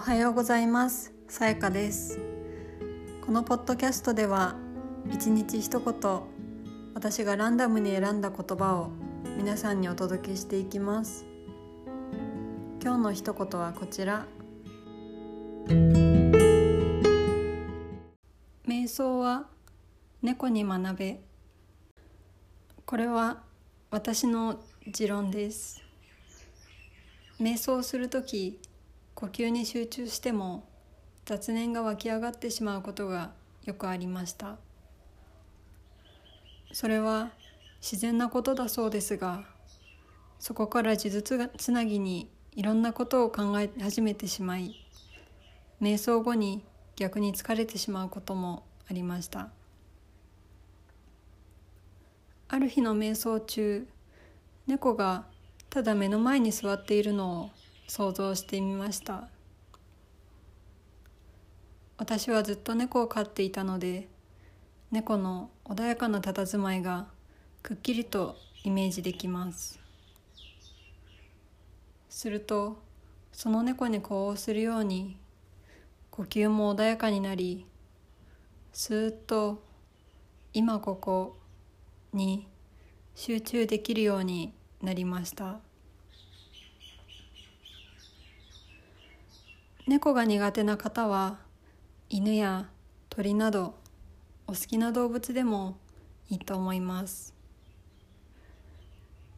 おはようございます。さやかです。このポッドキャストでは一日一言私がランダムに選んだ言葉を皆さんにお届けしていきます。今日の一言はこちら。瞑想は猫に学べ。これは私の持論です。瞑想する時呼吸に集中しても雑念が湧き上がってしまうことがよくありました。それは自然なことだそうですがそこから呪術つなぎにいろんなことを考え始めてしまい瞑想後に逆に疲れてしまうこともありました。ある日の瞑想中猫がただ目の前に座っているのを想像してみました。私はずっと猫を飼っていたので猫の穏やかな佇まいがくっきりとイメージできます。するとその猫に呼応するように呼吸も穏やかになりスーッと今ここに集中できるようになりました。猫が苦手な方は犬や鳥などお好きな動物でもいいと思います。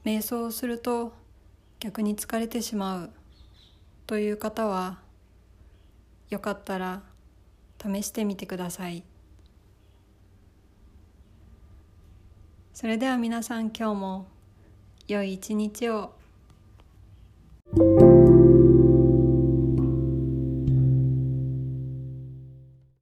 瞑想をすると逆に疲れてしまうという方はよかったら試してみてください。それでは皆さん今日も良い一日を